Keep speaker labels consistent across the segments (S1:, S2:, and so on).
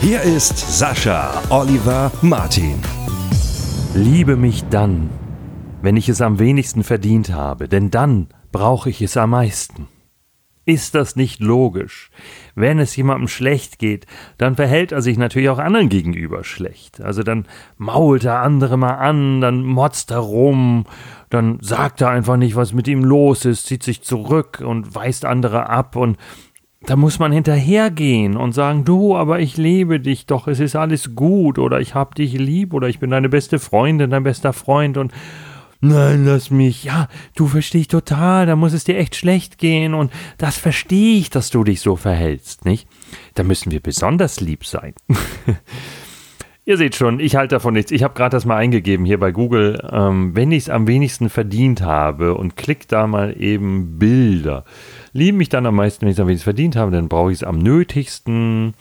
S1: Hier ist Sascha Oliver Martin.
S2: Liebe mich dann, wenn ich es am wenigsten verdient habe, denn dann brauche ich es am meisten. Ist das nicht logisch? Wenn es jemandem schlecht geht, dann verhält er sich natürlich auch anderen gegenüber schlecht. Also dann mault er andere mal an, dann motzt er rum, dann sagt er einfach nicht, was mit ihm los ist, zieht sich zurück und weist andere ab und da muss man hinterhergehen und sagen, du, aber ich liebe dich doch, es ist alles gut oder ich hab dich lieb oder ich bin deine beste Freundin, dein bester Freund und nein, lass mich, ja, du verstehst total, da muss es dir echt schlecht gehen und das verstehe ich, dass du dich so verhältst, nicht? Da müssen wir besonders lieb sein. Ihr seht schon, ich halte davon nichts. Ich habe gerade das mal eingegeben hier bei Google, ähm, wenn ich es am wenigsten verdient habe und klick da mal eben Bilder. Liebe mich dann am meisten, wenn ich es am wenigsten verdient habe, dann brauche ich es am nötigsten.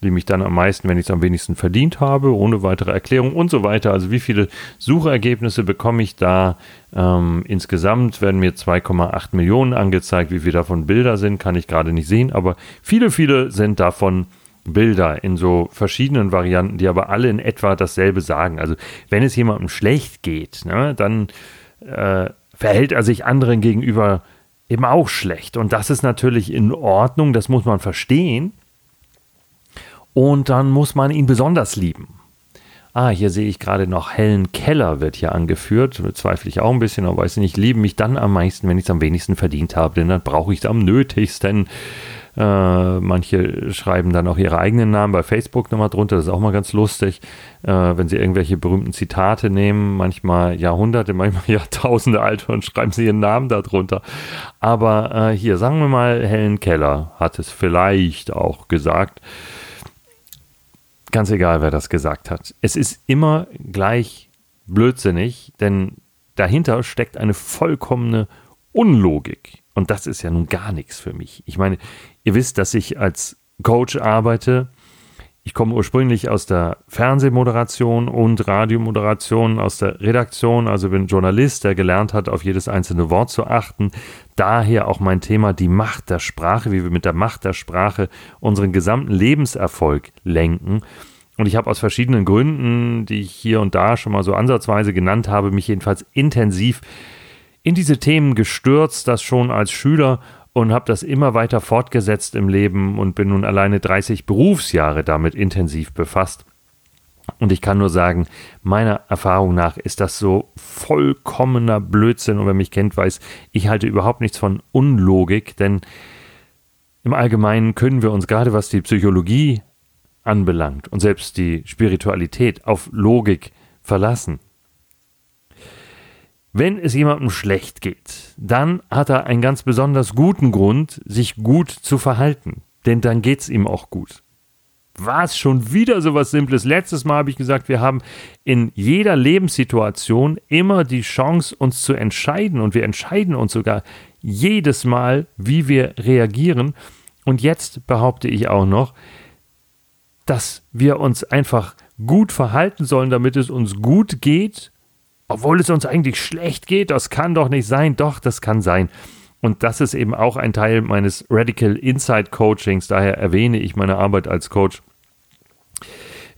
S2: Liebe mich dann am meisten, wenn ich es am wenigsten verdient habe, ohne weitere Erklärung und so weiter. Also wie viele Suchergebnisse bekomme ich da? Ähm, insgesamt werden mir 2,8 Millionen angezeigt. Wie viele davon Bilder sind, kann ich gerade nicht sehen, aber viele, viele sind davon Bilder in so verschiedenen Varianten, die aber alle in etwa dasselbe sagen. Also wenn es jemandem schlecht geht, ne, dann äh, verhält er sich anderen gegenüber eben auch schlecht. Und das ist natürlich in Ordnung, das muss man verstehen. Und dann muss man ihn besonders lieben. Ah, hier sehe ich gerade noch Helen Keller wird hier angeführt. Bezweifle ich auch ein bisschen, aber weiß nicht, lieben mich dann am meisten, wenn ich es am wenigsten verdient habe, denn dann brauche ich es am nötigsten. Äh, manche schreiben dann auch ihre eigenen Namen bei Facebook nochmal drunter. Das ist auch mal ganz lustig, äh, wenn sie irgendwelche berühmten Zitate nehmen, manchmal Jahrhunderte, manchmal Jahrtausende alt und schreiben sie ihren Namen darunter. Aber äh, hier, sagen wir mal, Helen Keller hat es vielleicht auch gesagt. Ganz egal, wer das gesagt hat. Es ist immer gleich blödsinnig, denn dahinter steckt eine vollkommene Unlogik. Und das ist ja nun gar nichts für mich. Ich meine, ihr wisst, dass ich als Coach arbeite. Ich komme ursprünglich aus der Fernsehmoderation und Radiomoderation, aus der Redaktion, also bin Journalist, der gelernt hat, auf jedes einzelne Wort zu achten. Daher auch mein Thema die Macht der Sprache, wie wir mit der Macht der Sprache unseren gesamten Lebenserfolg lenken. Und ich habe aus verschiedenen Gründen, die ich hier und da schon mal so ansatzweise genannt habe, mich jedenfalls intensiv in diese Themen gestürzt, das schon als Schüler und habe das immer weiter fortgesetzt im Leben und bin nun alleine 30 Berufsjahre damit intensiv befasst. Und ich kann nur sagen, meiner Erfahrung nach ist das so vollkommener Blödsinn. Und wer mich kennt, weiß, ich halte überhaupt nichts von Unlogik, denn im Allgemeinen können wir uns gerade was die Psychologie anbelangt und selbst die Spiritualität auf Logik verlassen. Wenn es jemandem schlecht geht, dann hat er einen ganz besonders guten Grund, sich gut zu verhalten. Denn dann geht es ihm auch gut. Was schon wieder so was Simples. Letztes Mal habe ich gesagt, wir haben in jeder Lebenssituation immer die Chance, uns zu entscheiden. Und wir entscheiden uns sogar jedes Mal, wie wir reagieren. Und jetzt behaupte ich auch noch, dass wir uns einfach gut verhalten sollen, damit es uns gut geht obwohl es uns eigentlich schlecht geht, das kann doch nicht sein. Doch, das kann sein. Und das ist eben auch ein Teil meines Radical Insight Coachings. Daher erwähne ich meine Arbeit als Coach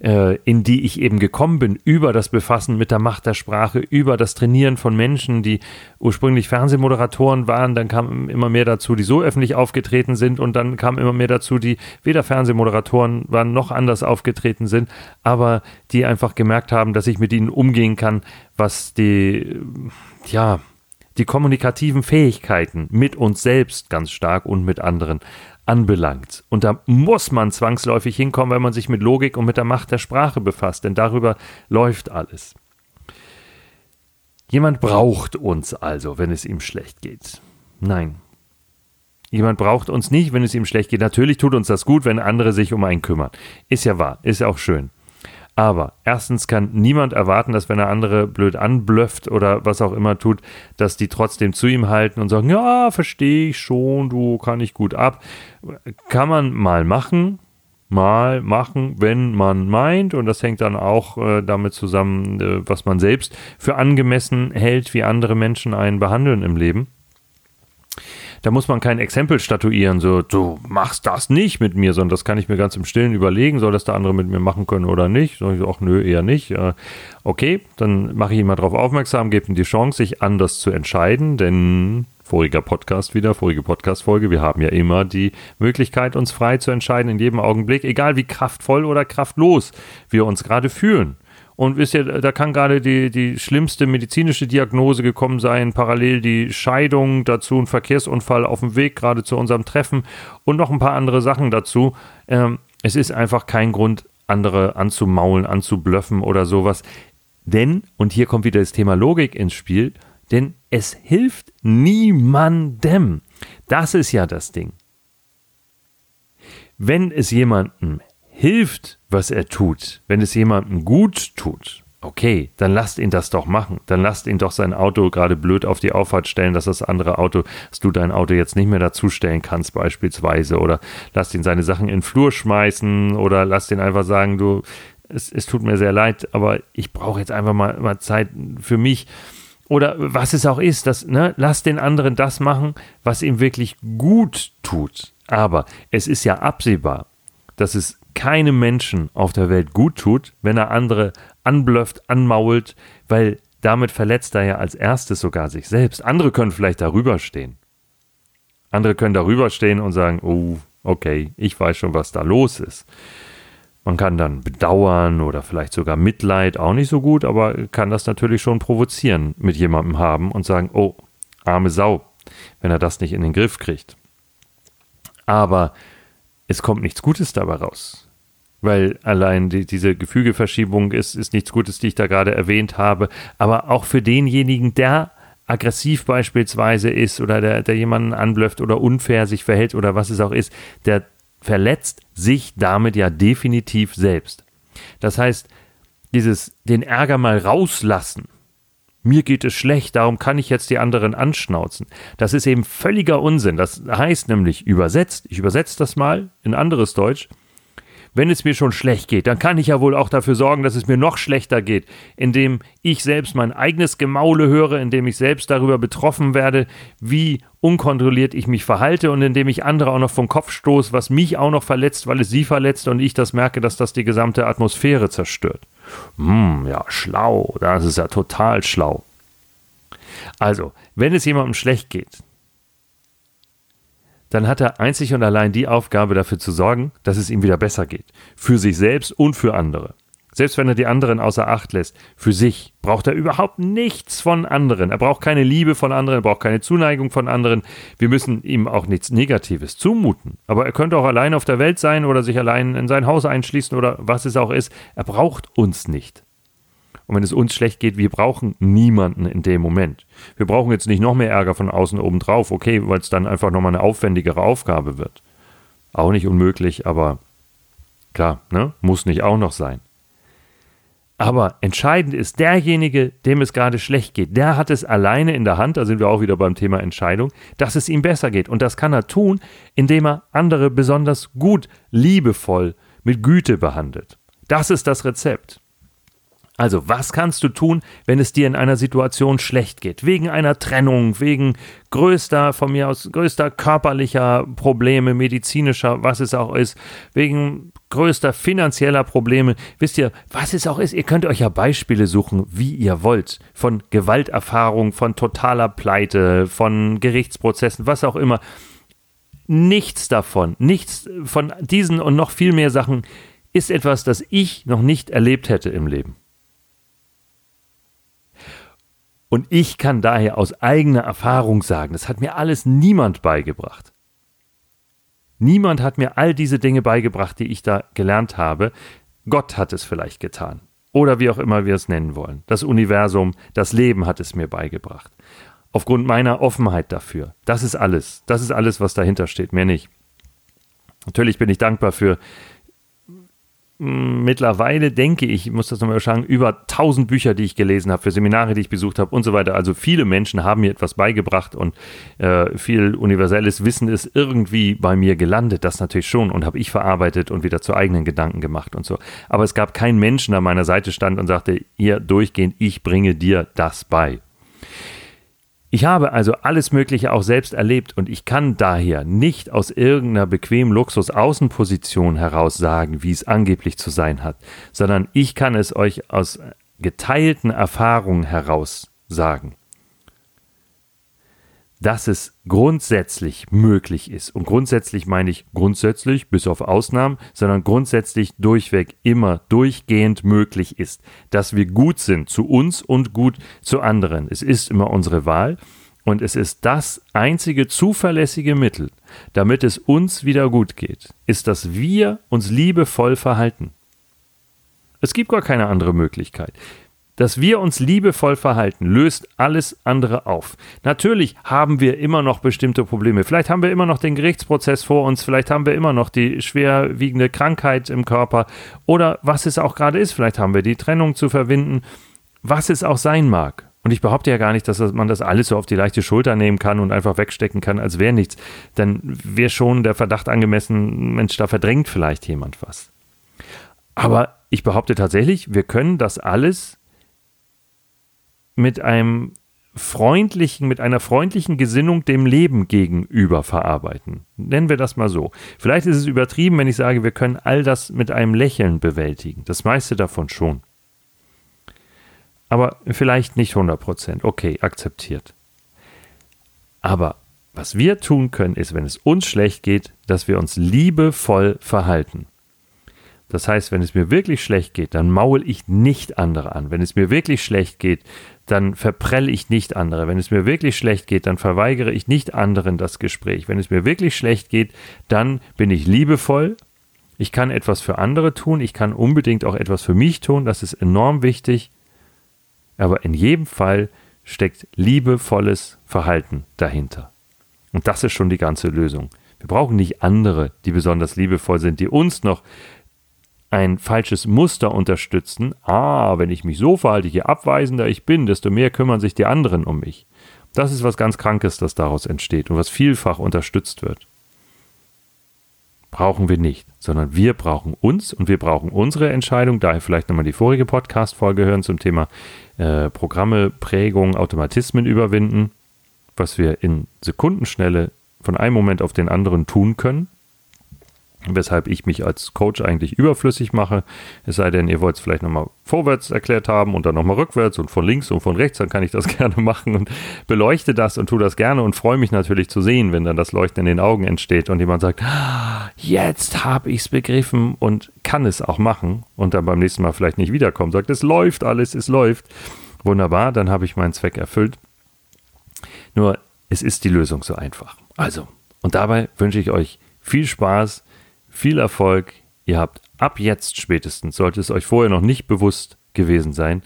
S2: in die ich eben gekommen bin, über das Befassen mit der Macht der Sprache, über das Trainieren von Menschen, die ursprünglich Fernsehmoderatoren waren, dann kam immer mehr dazu, die so öffentlich aufgetreten sind. Und dann kam immer mehr dazu, die weder Fernsehmoderatoren waren noch anders aufgetreten sind, aber die einfach gemerkt haben, dass ich mit ihnen umgehen kann, was die, ja, die kommunikativen Fähigkeiten mit uns selbst ganz stark und mit anderen anbelangt. Und da muss man zwangsläufig hinkommen, wenn man sich mit Logik und mit der Macht der Sprache befasst, denn darüber läuft alles. Jemand braucht uns also, wenn es ihm schlecht geht. Nein. Jemand braucht uns nicht, wenn es ihm schlecht geht. Natürlich tut uns das gut, wenn andere sich um einen kümmern. Ist ja wahr, ist auch schön. Aber erstens kann niemand erwarten, dass wenn er andere blöd anblöfft oder was auch immer tut, dass die trotzdem zu ihm halten und sagen, ja, verstehe ich schon, du kann ich gut ab. Kann man mal machen, mal machen, wenn man meint. Und das hängt dann auch äh, damit zusammen, äh, was man selbst für angemessen hält, wie andere Menschen einen behandeln im Leben. Da muss man kein Exempel statuieren, so, du machst das nicht mit mir, sondern das kann ich mir ganz im Stillen überlegen, soll das der andere mit mir machen können oder nicht? Sag ich, ach nö, eher nicht. Äh, okay, dann mache ich ihn mal darauf aufmerksam, gebe ihm die Chance, sich anders zu entscheiden, denn voriger Podcast wieder, vorige Podcast-Folge. Wir haben ja immer die Möglichkeit, uns frei zu entscheiden in jedem Augenblick, egal wie kraftvoll oder kraftlos wir uns gerade fühlen. Und wisst ihr, da kann gerade die, die schlimmste medizinische Diagnose gekommen sein, parallel die Scheidung, dazu ein Verkehrsunfall auf dem Weg gerade zu unserem Treffen und noch ein paar andere Sachen dazu. Ähm, es ist einfach kein Grund, andere anzumaulen, anzublöffen oder sowas. Denn, und hier kommt wieder das Thema Logik ins Spiel, denn es hilft niemandem. Das ist ja das Ding. Wenn es jemandem hilft, was er tut, wenn es jemandem gut tut, okay, dann lasst ihn das doch machen. Dann lasst ihn doch sein Auto gerade blöd auf die Auffahrt stellen, dass das andere Auto, dass du dein Auto jetzt nicht mehr dazustellen kannst, beispielsweise. Oder lasst ihn seine Sachen in den Flur schmeißen oder lasst ihn einfach sagen, du, es, es tut mir sehr leid, aber ich brauche jetzt einfach mal, mal Zeit für mich oder was es auch ist, dass, ne, lass den anderen das machen, was ihm wirklich gut tut. Aber es ist ja absehbar, dass es keinem Menschen auf der Welt gut tut, wenn er andere anblöfft, anmault, weil damit verletzt er ja als erstes sogar sich selbst. Andere können vielleicht darüber stehen. Andere können darüber stehen und sagen, oh, okay, ich weiß schon, was da los ist. Man kann dann bedauern oder vielleicht sogar Mitleid, auch nicht so gut, aber kann das natürlich schon provozieren mit jemandem haben und sagen, oh, arme Sau, wenn er das nicht in den Griff kriegt. Aber es kommt nichts Gutes dabei raus. Weil allein die, diese Gefügeverschiebung ist, ist nichts Gutes, die ich da gerade erwähnt habe. Aber auch für denjenigen, der aggressiv beispielsweise ist oder der, der jemanden anblöfft oder unfair sich verhält oder was es auch ist, der verletzt sich damit ja definitiv selbst. Das heißt, dieses den Ärger mal rauslassen. Mir geht es schlecht, darum kann ich jetzt die anderen anschnauzen. Das ist eben völliger Unsinn. Das heißt nämlich übersetzt, ich übersetze das mal in anderes Deutsch, wenn es mir schon schlecht geht, dann kann ich ja wohl auch dafür sorgen, dass es mir noch schlechter geht, indem ich selbst mein eigenes Gemaule höre, indem ich selbst darüber betroffen werde, wie unkontrolliert ich mich verhalte und indem ich andere auch noch vom Kopf stoße, was mich auch noch verletzt, weil es sie verletzt und ich das merke, dass das die gesamte Atmosphäre zerstört. Hm, ja, schlau, das ist ja total schlau. Also, wenn es jemandem schlecht geht, dann hat er einzig und allein die Aufgabe dafür zu sorgen, dass es ihm wieder besser geht. Für sich selbst und für andere. Selbst wenn er die anderen außer Acht lässt, für sich braucht er überhaupt nichts von anderen. Er braucht keine Liebe von anderen, er braucht keine Zuneigung von anderen. Wir müssen ihm auch nichts Negatives zumuten. Aber er könnte auch allein auf der Welt sein oder sich allein in sein Haus einschließen oder was es auch ist. Er braucht uns nicht. Und wenn es uns schlecht geht, wir brauchen niemanden in dem Moment. Wir brauchen jetzt nicht noch mehr Ärger von außen oben drauf, okay, weil es dann einfach nochmal eine aufwendigere Aufgabe wird. Auch nicht unmöglich, aber klar, ne? muss nicht auch noch sein. Aber entscheidend ist derjenige, dem es gerade schlecht geht, der hat es alleine in der Hand, da sind wir auch wieder beim Thema Entscheidung, dass es ihm besser geht. Und das kann er tun, indem er andere besonders gut, liebevoll, mit Güte behandelt. Das ist das Rezept. Also, was kannst du tun, wenn es dir in einer Situation schlecht geht? Wegen einer Trennung, wegen größter, von mir aus, größter körperlicher Probleme, medizinischer, was es auch ist, wegen größter finanzieller Probleme. Wisst ihr, was es auch ist, ihr könnt euch ja Beispiele suchen, wie ihr wollt. Von Gewalterfahrung, von totaler Pleite, von Gerichtsprozessen, was auch immer. Nichts davon, nichts von diesen und noch viel mehr Sachen ist etwas, das ich noch nicht erlebt hätte im Leben. Und ich kann daher aus eigener Erfahrung sagen, das hat mir alles niemand beigebracht. Niemand hat mir all diese Dinge beigebracht, die ich da gelernt habe. Gott hat es vielleicht getan. Oder wie auch immer wir es nennen wollen. Das Universum, das Leben hat es mir beigebracht. aufgrund meiner Offenheit dafür. Das ist alles. Das ist alles, was dahinter steht, mehr nicht. Natürlich bin ich dankbar für mittlerweile denke ich, ich muss das nochmal sagen, über 1000 Bücher, die ich gelesen habe, für Seminare, die ich besucht habe und so weiter. Also viele Menschen haben mir etwas beigebracht und äh, viel universelles Wissen ist irgendwie bei mir gelandet. Das natürlich schon und habe ich verarbeitet und wieder zu eigenen Gedanken gemacht und so. Aber es gab keinen Menschen, der an meiner Seite stand und sagte, hier durchgehend, ich bringe dir das bei. Ich habe also alles Mögliche auch selbst erlebt und ich kann daher nicht aus irgendeiner bequemen Luxus-Außenposition heraus sagen, wie es angeblich zu sein hat, sondern ich kann es euch aus geteilten Erfahrungen heraus sagen dass es grundsätzlich möglich ist. Und grundsätzlich meine ich grundsätzlich, bis auf Ausnahmen, sondern grundsätzlich durchweg immer durchgehend möglich ist, dass wir gut sind zu uns und gut zu anderen. Es ist immer unsere Wahl und es ist das einzige zuverlässige Mittel, damit es uns wieder gut geht, ist, dass wir uns liebevoll verhalten. Es gibt gar keine andere Möglichkeit. Dass wir uns liebevoll verhalten, löst alles andere auf. Natürlich haben wir immer noch bestimmte Probleme. Vielleicht haben wir immer noch den Gerichtsprozess vor uns, vielleicht haben wir immer noch die schwerwiegende Krankheit im Körper oder was es auch gerade ist. Vielleicht haben wir die Trennung zu verwinden, was es auch sein mag. Und ich behaupte ja gar nicht, dass man das alles so auf die leichte Schulter nehmen kann und einfach wegstecken kann, als wäre nichts. Dann wäre schon der Verdacht angemessen, Mensch, da verdrängt vielleicht jemand was. Aber ich behaupte tatsächlich, wir können das alles mit einem freundlichen, mit einer freundlichen Gesinnung dem Leben gegenüber verarbeiten. Nennen wir das mal so. Vielleicht ist es übertrieben, wenn ich sage, wir können all das mit einem Lächeln bewältigen. Das meiste davon schon. Aber vielleicht nicht 100 Prozent. Okay, akzeptiert. Aber was wir tun können, ist, wenn es uns schlecht geht, dass wir uns liebevoll verhalten. Das heißt, wenn es mir wirklich schlecht geht, dann maul ich nicht andere an. Wenn es mir wirklich schlecht geht, dann verprelle ich nicht andere. Wenn es mir wirklich schlecht geht, dann verweigere ich nicht anderen das Gespräch. Wenn es mir wirklich schlecht geht, dann bin ich liebevoll. Ich kann etwas für andere tun. Ich kann unbedingt auch etwas für mich tun. Das ist enorm wichtig. Aber in jedem Fall steckt liebevolles Verhalten dahinter. Und das ist schon die ganze Lösung. Wir brauchen nicht andere, die besonders liebevoll sind, die uns noch ein falsches Muster unterstützen. Ah, wenn ich mich so verhalte, je abweisender ich bin, desto mehr kümmern sich die anderen um mich. Das ist was ganz Krankes, das daraus entsteht und was vielfach unterstützt wird. Brauchen wir nicht, sondern wir brauchen uns und wir brauchen unsere Entscheidung. Daher vielleicht nochmal die vorige Podcast-Folge hören zum Thema äh, Programme, Prägung, Automatismen überwinden, was wir in Sekundenschnelle von einem Moment auf den anderen tun können weshalb ich mich als Coach eigentlich überflüssig mache. Es sei denn, ihr wollt es vielleicht nochmal vorwärts erklärt haben und dann nochmal rückwärts und von links und von rechts, dann kann ich das gerne machen und beleuchte das und tue das gerne und freue mich natürlich zu sehen, wenn dann das Leuchten in den Augen entsteht und jemand sagt, ah, jetzt habe ich es begriffen und kann es auch machen und dann beim nächsten Mal vielleicht nicht wiederkommt, sagt, es läuft alles, es läuft. Wunderbar, dann habe ich meinen Zweck erfüllt. Nur, es ist die Lösung so einfach. Also, und dabei wünsche ich euch viel Spaß viel Erfolg. Ihr habt ab jetzt spätestens, sollte es euch vorher noch nicht bewusst gewesen sein,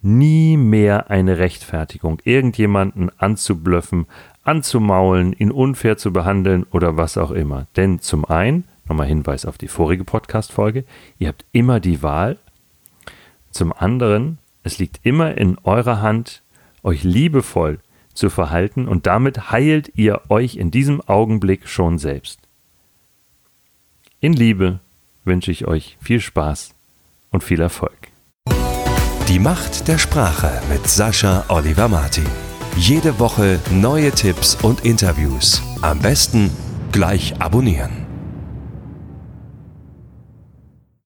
S2: nie mehr eine Rechtfertigung, irgendjemanden anzublöffen, anzumaulen, ihn unfair zu behandeln oder was auch immer. Denn zum einen, nochmal Hinweis auf die vorige Podcast-Folge, ihr habt immer die Wahl. Zum anderen, es liegt immer in eurer Hand, euch liebevoll zu verhalten und damit heilt ihr euch in diesem Augenblick schon selbst. In Liebe wünsche ich euch viel Spaß und viel Erfolg.
S1: Die Macht der Sprache mit Sascha Oliver Martin. Jede Woche neue Tipps und Interviews. Am besten gleich abonnieren.